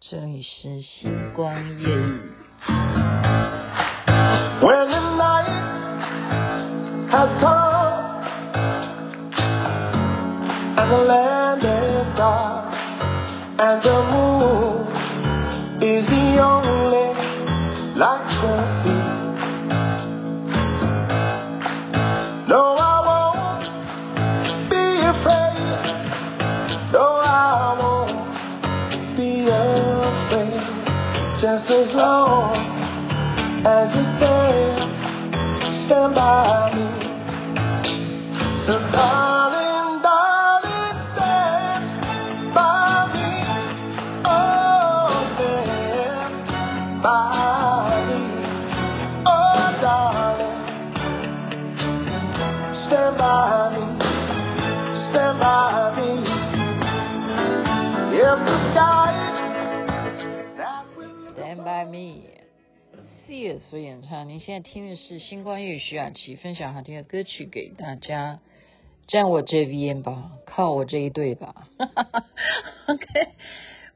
这里是星光夜语。When the night has come and the land is dark and the moon Sia 所演唱，您现在听的是星光夜语徐雅琪分享好听的歌曲给大家。站我这边吧，靠我这一队吧。OK，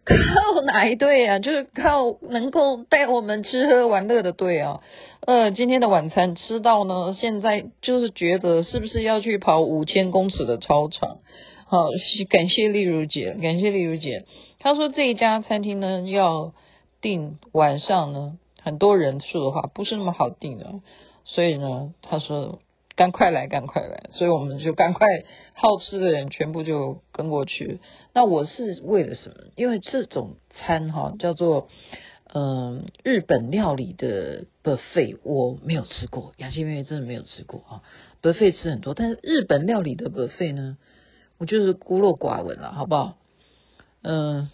靠哪一队啊？就是靠能够带我们吃喝玩乐的队啊。呃，今天的晚餐吃到呢，现在就是觉得是不是要去跑五千公尺的操场？好，感谢丽如姐，感谢丽如姐。她说这一家餐厅呢，要订晚上呢。很多人数的话不是那么好定的，所以呢，他说赶快来，赶快来，所以我们就赶快好吃的人全部就跟过去。那我是为了什么？因为这种餐哈叫做嗯日本料理的 buffet，我没有吃过，雅琪妹妹真的没有吃过啊。buffet 吃很多，但是日本料理的 buffet 呢，我就是孤陋寡闻了，好不好？嗯，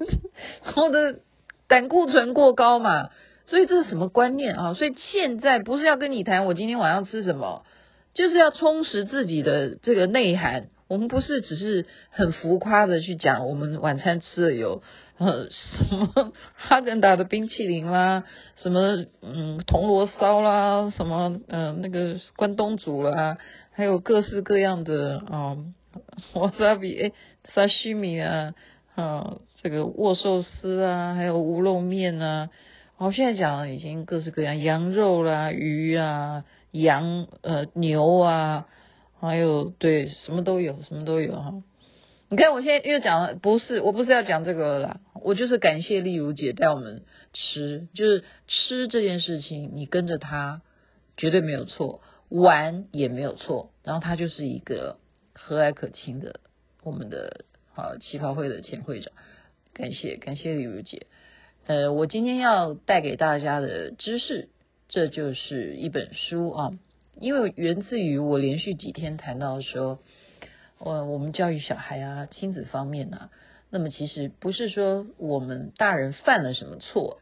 我的胆固醇过高嘛。所以这是什么观念啊？所以现在不是要跟你谈我今天晚上吃什么，就是要充实自己的这个内涵。我们不是只是很浮夸的去讲，我们晚餐吃的有呃什么哈根达的冰淇淋啦，什么嗯铜锣烧啦，什么嗯、那个关东煮啦，还有各式各样的啊瓦萨比诶沙西米啊啊这个握寿司啊，还有乌龙面啊。好，现在讲已经各式各样，羊肉啦、鱼啊、羊呃牛啊，还有对什么都有，什么都有哈。你看我现在又讲了，不是，我不是要讲这个啦，我就是感谢丽如姐带我们吃，就是吃这件事情，你跟着她绝对没有错，玩也没有错，然后她就是一个和蔼可亲的我们的好旗袍会的前会长，感谢感谢丽如姐。呃，我今天要带给大家的知识，这就是一本书啊，因为源自于我连续几天谈到说，呃，我们教育小孩啊，亲子方面呢、啊，那么其实不是说我们大人犯了什么错，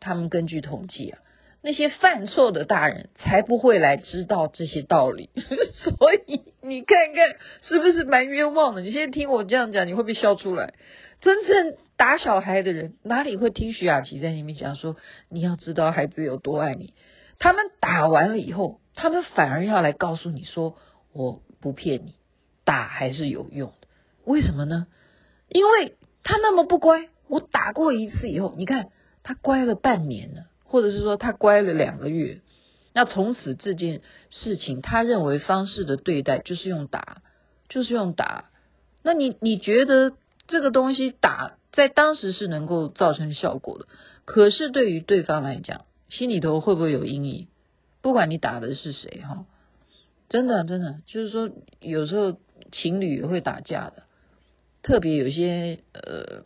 他们根据统计啊，那些犯错的大人才不会来知道这些道理，所以你看看是不是蛮冤枉的？你现在听我这样讲，你会不会笑出来？真正打小孩的人哪里会听徐雅琪在里面讲说，你要知道孩子有多爱你？他们打完了以后，他们反而要来告诉你说，我不骗你，打还是有用的。为什么呢？因为他那么不乖，我打过一次以后，你看他乖了半年了，或者是说他乖了两个月，那从此这件事情，他认为方式的对待就是用打，就是用打。那你你觉得？这个东西打在当时是能够造成效果的，可是对于对方来讲，心里头会不会有阴影？不管你打的是谁哈，真的真的就是说，有时候情侣也会打架的，特别有些呃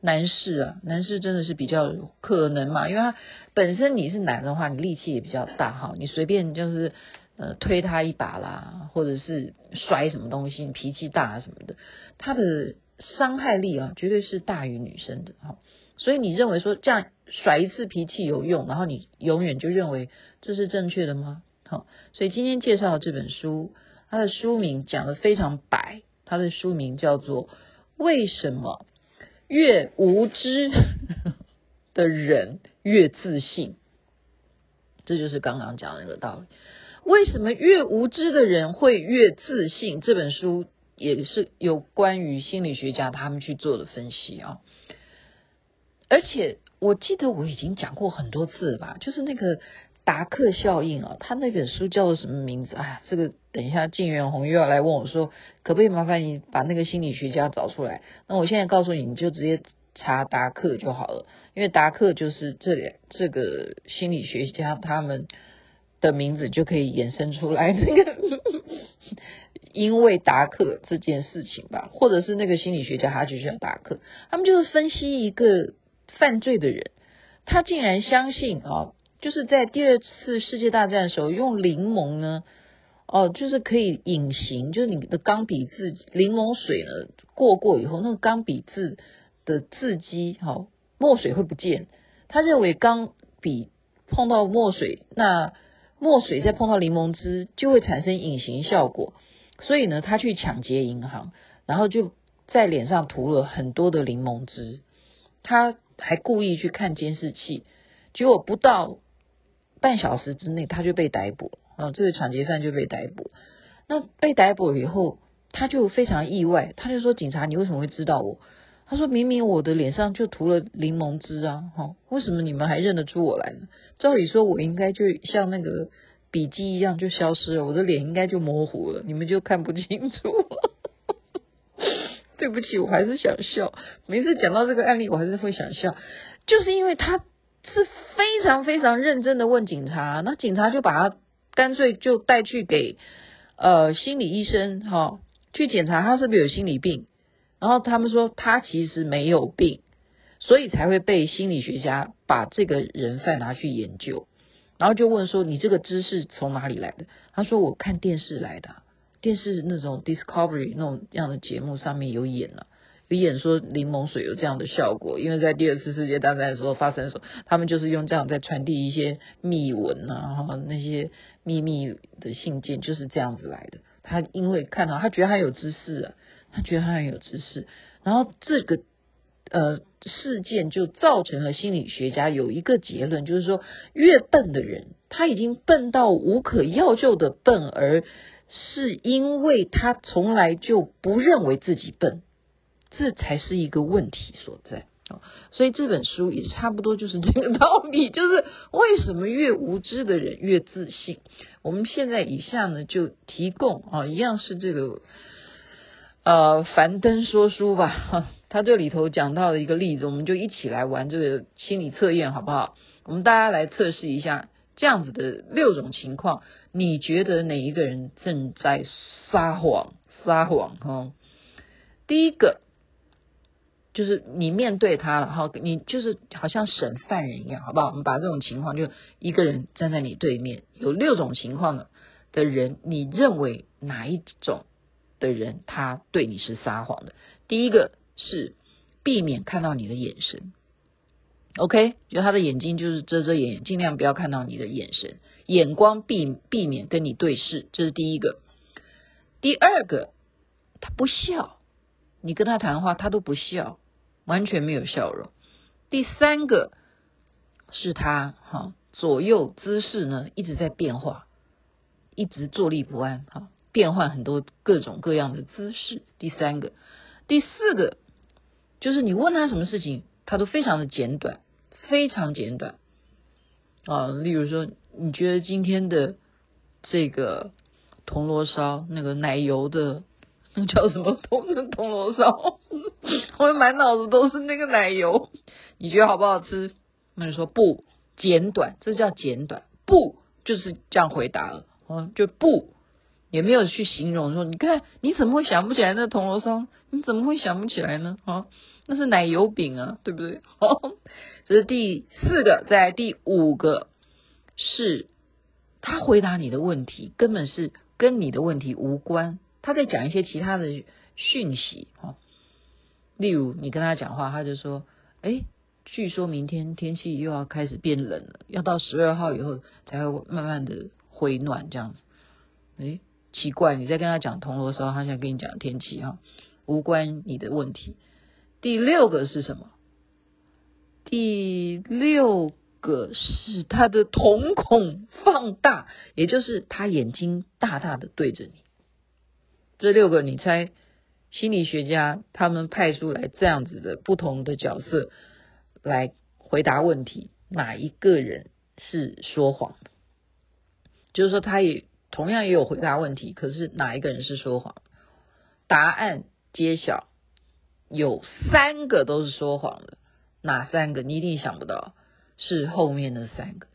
男士啊，男士真的是比较可能嘛，因为他本身你是男的话，你力气也比较大哈，你随便就是呃推他一把啦，或者是摔什么东西，你脾气大什么的，他的。伤害力啊，绝对是大于女生的哈，所以你认为说这样甩一次脾气有用，然后你永远就认为这是正确的吗？好，所以今天介绍的这本书，它的书名讲的非常白，它的书名叫做《为什么越无知的人越自信》，这就是刚刚讲的那个道理。为什么越无知的人会越自信？这本书。.，也是有关于心理学家他们去做的分析啊。而且我记得我已经讲过很多次了吧，就是那个达克效应啊，他那本书叫做什么名字？哎呀，这个等一下晋元红又要来问我说，可不可以麻烦你把那个心理学家找出来？那我现在告诉你，你就直接查达克就好了，因为达克就是这里这个心理学家他们的名字就可以衍生出来那个。因为达克这件事情吧，或者是那个心理学家，他就叫达克，他们就是分析一个犯罪的人，他竟然相信啊，就是在第二次世界大战的时候用柠檬呢，哦，就是可以隐形，就是你的钢笔字柠檬水呢过过以后，那个钢笔字的字迹，哈，墨水会不见。他认为钢笔碰到墨水，那墨水再碰到柠檬汁就会产生隐形效果。所以呢，他去抢劫银行，然后就在脸上涂了很多的柠檬汁。他还故意去看监视器，结果不到半小时之内，他就被逮捕了。啊，这个抢劫犯就被逮捕。那被逮捕以后，他就非常意外，他就说：“警察，你为什么会知道我？”他说：“明明我的脸上就涂了柠檬汁啊，哈，为什么你们还认得出我来呢？照理说，我应该就像那个。”笔记一样就消失了，我的脸应该就模糊了，你们就看不清楚了。对不起，我还是想笑。每次讲到这个案例，我还是会想笑，就是因为他是非常非常认真的问警察，那警察就把他干脆就带去给呃心理医生哈、哦，去检查他是不是有心理病，然后他们说他其实没有病，所以才会被心理学家把这个人犯拿去研究。然后就问说：“你这个知识从哪里来的？”他说：“我看电视来的，电视那种 Discovery 那种样的节目上面有演了，有演说柠檬水有这样的效果，因为在第二次世界大战的时候发生的时候，他们就是用这样在传递一些密文啊，那些秘密的信件就是这样子来的。他因为看到他觉得他有知识啊，他觉得他很有知识，然后这个。”呃，事件就造成了心理学家有一个结论，就是说，越笨的人，他已经笨到无可药救的笨，而是因为他从来就不认为自己笨，这才是一个问题所在。所以这本书也差不多就是这个道理，就是为什么越无知的人越自信。我们现在以下呢，就提供啊，一样是这个呃，樊登说书吧，哈。他这里头讲到的一个例子，我们就一起来玩这个心理测验，好不好？我们大家来测试一下这样子的六种情况，你觉得哪一个人正在撒谎？撒谎哈？第一个就是你面对他了哈，你就是好像审犯人一样，好不好？我们把这种情况，就一个人站在你对面，有六种情况的的人，你认为哪一种的人他对你是撒谎的？第一个。是避免看到你的眼神，OK？就他的眼睛就是遮遮掩掩，尽量不要看到你的眼神，眼光避避免跟你对视，这是第一个。第二个，他不笑，你跟他谈话他都不笑，完全没有笑容。第三个是他哈左右姿势呢一直在变化，一直坐立不安哈，变换很多各种各样的姿势。第三个，第四个。就是你问他什么事情，他都非常的简短，非常简短啊。例如说，你觉得今天的这个铜锣烧，那个奶油的，那叫什么铜铜锣烧？我满脑子都是那个奶油，你觉得好不好吃？那你说不，简短，这叫简短，不就是这样回答了，啊，就不，也没有去形容说，你看你怎么会想不起来那铜锣烧？你怎么会想不起来呢？啊？那是奶油饼啊，对不对？哦，这是第四个，在第五个是他回答你的问题，根本是跟你的问题无关，他在讲一些其他的讯息哦。例如你跟他讲话，他就说：“哎，据说明天天气又要开始变冷了，要到十二号以后才会慢慢的回暖这样子。”哎，奇怪，你在跟他讲铜锣的时候，他想跟你讲天气哈，无关你的问题。第六个是什么？第六个是他的瞳孔放大，也就是他眼睛大大的对着你。这六个，你猜心理学家他们派出来这样子的不同的角色来回答问题，哪一个人是说谎？就是说，他也同样也有回答问题，可是哪一个人是说谎？答案揭晓，有三个都是说谎的，哪三个？你一定想不到，是后面的三个，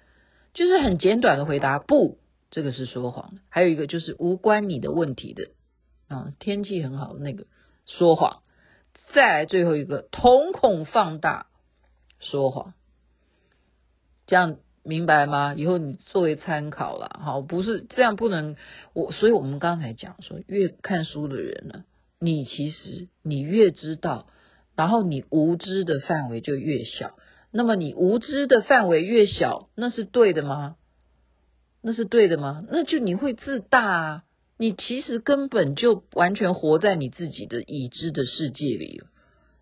就是很简短的回答，不，这个是说谎的。还有一个就是无关你的问题的，啊，天气很好那个说谎。再来最后一个，瞳孔放大说谎，这样。明白吗？以后你作为参考了，好，不是这样，不能我，所以我们刚才讲说，越看书的人呢，你其实你越知道，然后你无知的范围就越小。那么你无知的范围越小，那是对的吗？那是对的吗？那就你会自大啊！你其实根本就完全活在你自己的已知的世界里，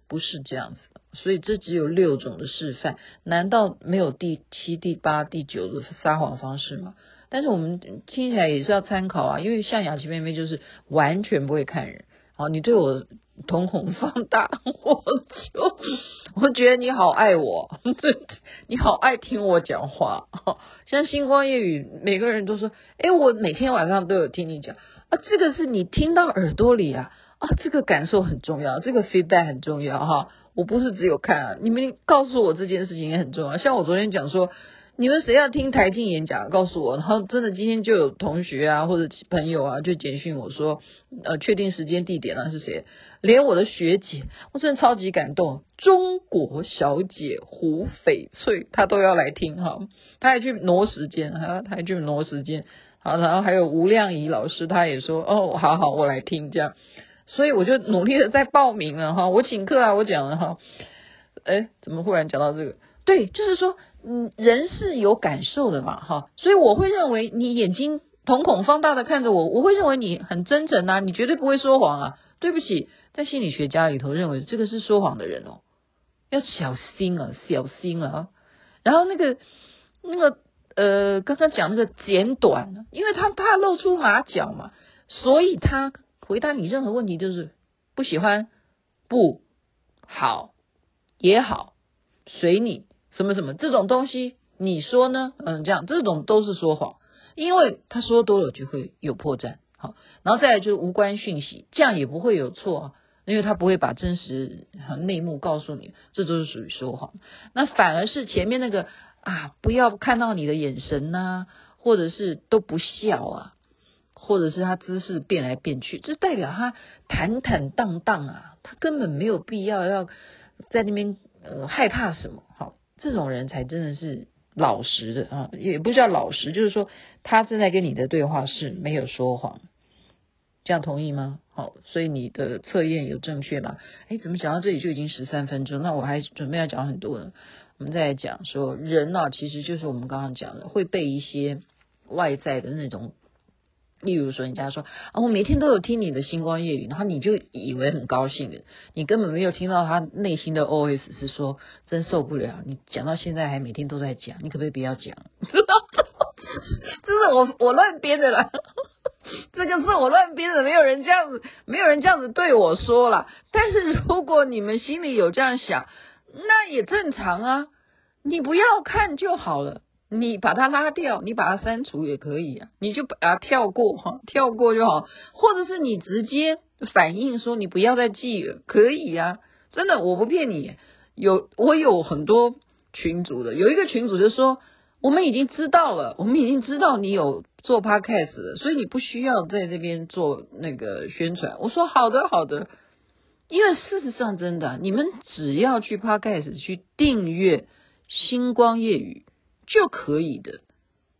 不是这样子的。所以这只有六种的示范，难道没有第七、第八、第九的撒谎方式吗？但是我们听起来也是要参考啊，因为像雅琪妹妹就是完全不会看人。好，你对我瞳孔放大，我就我觉得你好爱我，你好爱听我讲话。像星光夜雨，每个人都说，哎，我每天晚上都有听你讲啊，这个是你听到耳朵里啊，啊，这个感受很重要，这个 feedback 很重要哈。我不是只有看，你们告诉我这件事情也很重要。像我昨天讲说，你们谁要听台庆演讲，告诉我。然后真的今天就有同学啊或者朋友啊就简讯我说，呃，确定时间地点啊是谁？连我的学姐，我真的超级感动。中国小姐胡翡翠，她都要来听哈，她还去挪时间，哈，她还去挪时间。好，然后还有吴亮仪老师，她也说，哦，好好，我来听这样。所以我就努力的在报名了哈，我请客啊，我讲了哈，哎，怎么忽然讲到这个？对，就是说，嗯，人是有感受的嘛哈，所以我会认为你眼睛瞳孔放大的看着我，我会认为你很真诚呐，你绝对不会说谎啊。对不起，在心理学家里头认为这个是说谎的人哦，要小心啊，小心啊。然后那个那个呃，刚刚讲那个简短，因为他怕露出马脚嘛，所以他。回答你任何问题就是不喜欢，不好也好，随你什么什么这种东西，你说呢？嗯，这样这种都是说谎，因为他说多了就会有破绽。好，然后再来就是无关讯息，这样也不会有错，因为他不会把真实和内幕告诉你，这都是属于说谎。那反而是前面那个啊，不要看到你的眼神呐、或者是都不笑啊。或者是他姿势变来变去，这代表他坦坦荡荡啊，他根本没有必要要在那边呃害怕什么。好，这种人才真的是老实的啊，也不叫老实，就是说他正在跟你的对话是没有说谎，这样同意吗？好，所以你的测验有正确吗？哎，怎么讲到这里就已经十三分钟？那我还准备要讲很多呢。我们再来讲说人呢、啊，其实就是我们刚刚讲的会被一些外在的那种。例如说，人家说啊，我每天都有听你的星光夜语，然后你就以为很高兴的，你根本没有听到他内心的 OS 是说，真受不了，你讲到现在还每天都在讲，你可不可以不要讲？哈 哈这是我我乱编的啦，这个是我乱编的，没有人这样子，没有人这样子对我说了。但是如果你们心里有这样想，那也正常啊，你不要看就好了。你把它拉掉，你把它删除也可以啊，你就把它跳过哈，跳过就好，或者是你直接反映说你不要再记了，可以呀，真的我不骗你，有我有很多群主的，有一个群主就说我们已经知道了，我们已经知道你有做 podcast 了，所以你不需要在这边做那个宣传。我说好的好的，因为事实上真的，你们只要去 podcast 去订阅星光夜雨。就可以的，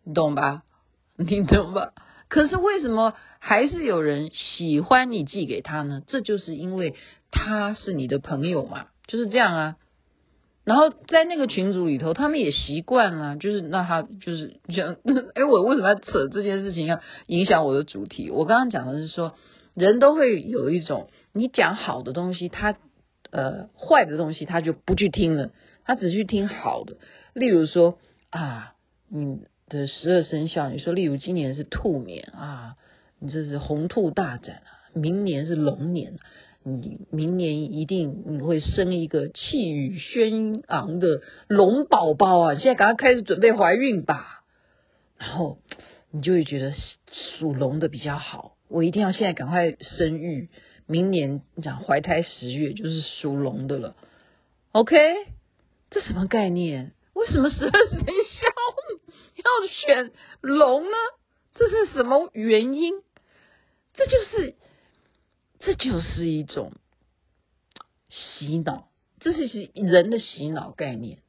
你懂吧？你懂吧？可是为什么还是有人喜欢你寄给他呢？这就是因为他是你的朋友嘛，就是这样啊。然后在那个群组里头，他们也习惯了，就是那他就是这样。哎，我为什么要扯这件事情要影响我的主题？我刚刚讲的是说，人都会有一种，你讲好的东西，他呃坏的东西他就不去听了，他只去听好的。例如说。啊，你的十二生肖，你说，例如今年是兔年啊，你这是鸿兔大展啊，明年是龙年，你明年一定你会生一个气宇轩昂的龙宝宝啊！现在赶快开始准备怀孕吧，然后你就会觉得属龙的比较好。我一定要现在赶快生育，明年你讲怀胎十月就是属龙的了。OK，这什么概念？为什么十二生肖要选龙呢？这是什么原因？这就是，这就是一种洗脑，这是人的洗脑概念。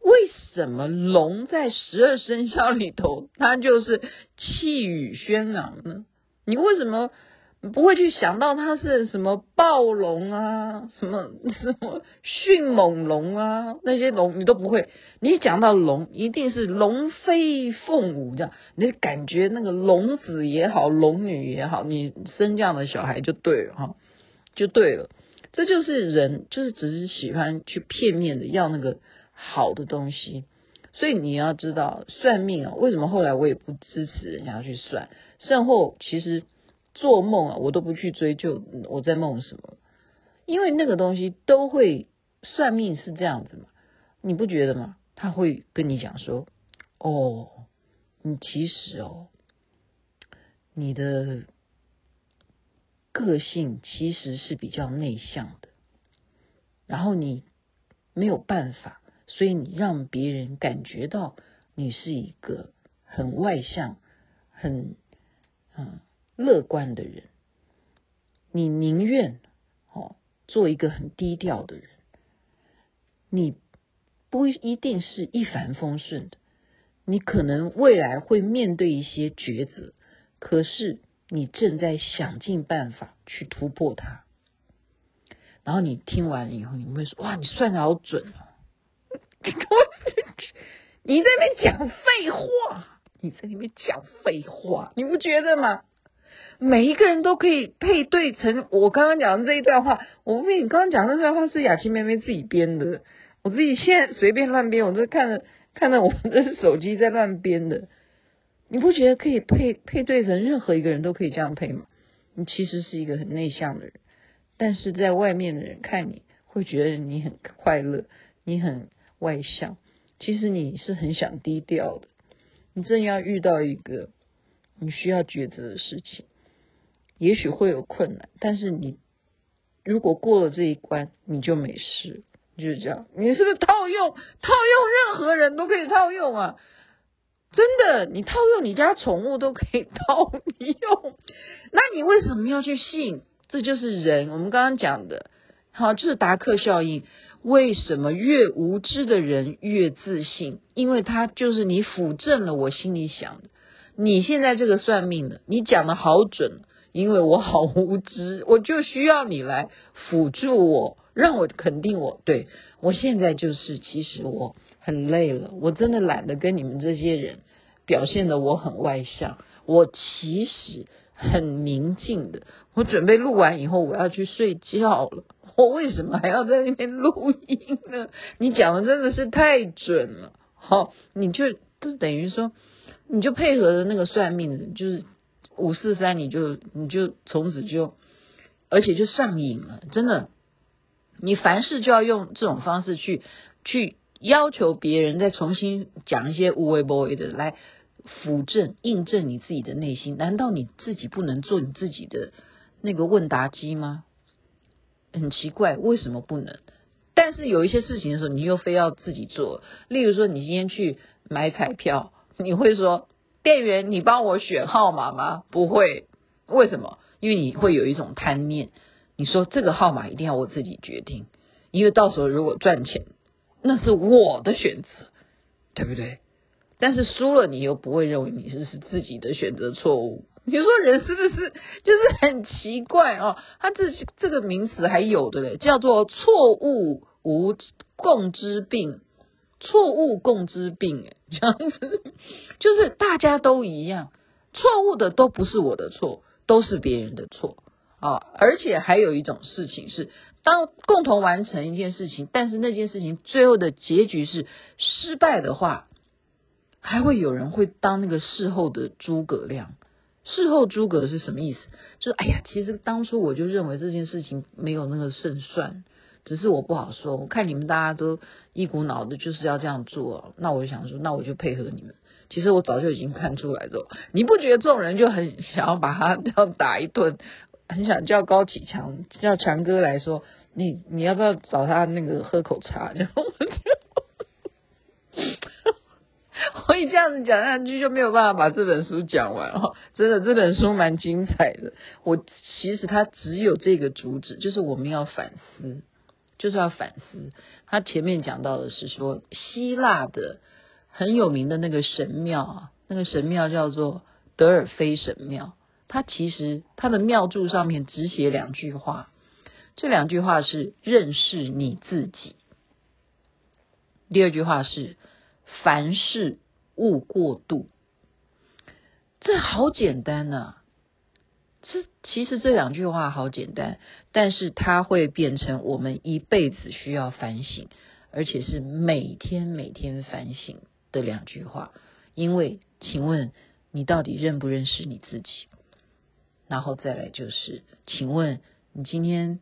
为什么龙在十二生肖里头，它就是气宇轩昂呢？你为什么？不会去想到它是什么暴龙啊，什么 什么迅猛龙啊，那些龙你都不会。你讲到龙，一定是龙飞凤舞这样，你感觉那个龙子也好，龙女也好，你生这样的小孩就对了哈，就对了。这就是人，就是只是喜欢去片面的要那个好的东西。所以你要知道算命啊，为什么后来我也不支持人家去算？甚后其实。做梦啊，我都不去追究我在梦什么，因为那个东西都会算命是这样子嘛，你不觉得吗？他会跟你讲说，哦，你其实哦，你的个性其实是比较内向的，然后你没有办法，所以你让别人感觉到你是一个很外向、很嗯。乐观的人，你宁愿哦做一个很低调的人，你不一定是一帆风顺的，你可能未来会面对一些抉择，可是你正在想尽办法去突破它。然后你听完以后，你会说：“哇，你算的好准啊！”你在那边讲废话，你在那边讲废话，你不觉得吗？每一个人都可以配对成我刚刚讲的这一段话。我问你，刚刚讲的这段话是雅琪妹妹自己编的，我自己现在随便乱编，我就看着看着我们的手机在乱编的。你不觉得可以配配对成任何一个人都可以这样配吗？你其实是一个很内向的人，但是在外面的人看你会觉得你很快乐，你很外向，其实你是很想低调的。你正要遇到一个你需要抉择的事情。也许会有困难，但是你如果过了这一关，你就没事，就是这样。你是不是套用套用任何人都可以套用啊？真的，你套用你家宠物都可以套用。那你为什么要去信？这就是人，我们刚刚讲的，好，就是达克效应。为什么越无知的人越自信？因为他就是你辅正了我心里想的。你现在这个算命的，你讲的好准。因为我好无知，我就需要你来辅助我，让我肯定我。对，我现在就是，其实我很累了，我真的懒得跟你们这些人表现的我很外向。我其实很宁静的。我准备录完以后，我要去睡觉了。我为什么还要在那边录音呢？你讲的真的是太准了。好，你就就等于说，你就配合着那个算命的，就是。五四三，你就你就从此就，而且就上瘾了，真的。你凡事就要用这种方式去去要求别人，再重新讲一些无为不为的来辅证、印证你自己的内心。难道你自己不能做你自己的那个问答机吗？很奇怪，为什么不能？但是有一些事情的时候，你又非要自己做。例如说，你今天去买彩票，你会说。店员，你帮我选号码吗？不会，为什么？因为你会有一种贪念，你说这个号码一定要我自己决定，因为到时候如果赚钱，那是我的选择，对不对？但是输了，你又不会认为你是是自己的选择错误。你说人是不是就是很奇怪哦？他这这个名词还有的嘞，叫做错误无共知病。错误共知病，哎，这样子 就是大家都一样，错误的都不是我的错，都是别人的错啊！而且还有一种事情是，当共同完成一件事情，但是那件事情最后的结局是失败的话，还会有人会当那个事后的诸葛亮，事后诸葛是什么意思？就是哎呀，其实当初我就认为这件事情没有那个胜算，只是我不好说。我看你们大家都一股脑的就是要这样做，那我就想说，那我就配合你们。其实我早就已经看出来了，你不觉得这种人就很想要把他这样打一顿，很想叫高启强叫强哥来说，你你要不要找他那个喝口茶？然后我就。我一这样子讲下去就没有办法把这本书讲完哦，真的这本书蛮精彩的。我其实它只有这个主旨，就是我们要反思，就是要反思。他前面讲到的是说，希腊的很有名的那个神庙啊，那个神庙叫做德尔菲神庙。它其实它的庙柱上面只写两句话，这两句话是认识你自己，第二句话是。凡事勿过度，这好简单呐、啊。其实这两句话好简单，但是它会变成我们一辈子需要反省，而且是每天每天反省的两句话。因为，请问你到底认不认识你自己？然后再来就是，请问你今天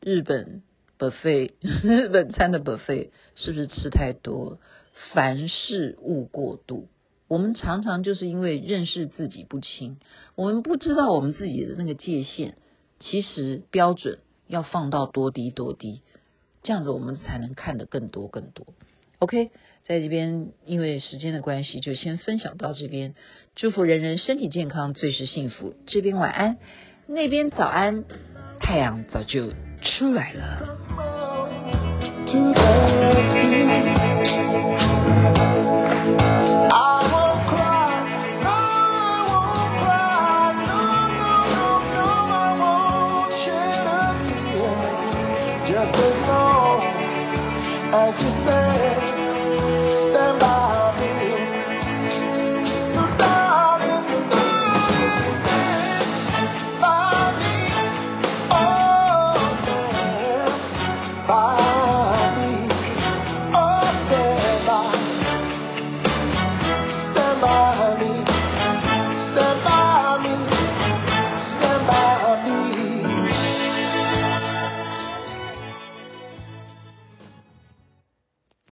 日本 buffet 日本餐的 buffet 是不是吃太多？凡事勿过度。我们常常就是因为认识自己不清，我们不知道我们自己的那个界限，其实标准要放到多低多低，这样子我们才能看得更多更多。OK，在这边因为时间的关系，就先分享到这边。祝福人人身体健康，最是幸福。这边晚安，那边早安，太阳早就出来了。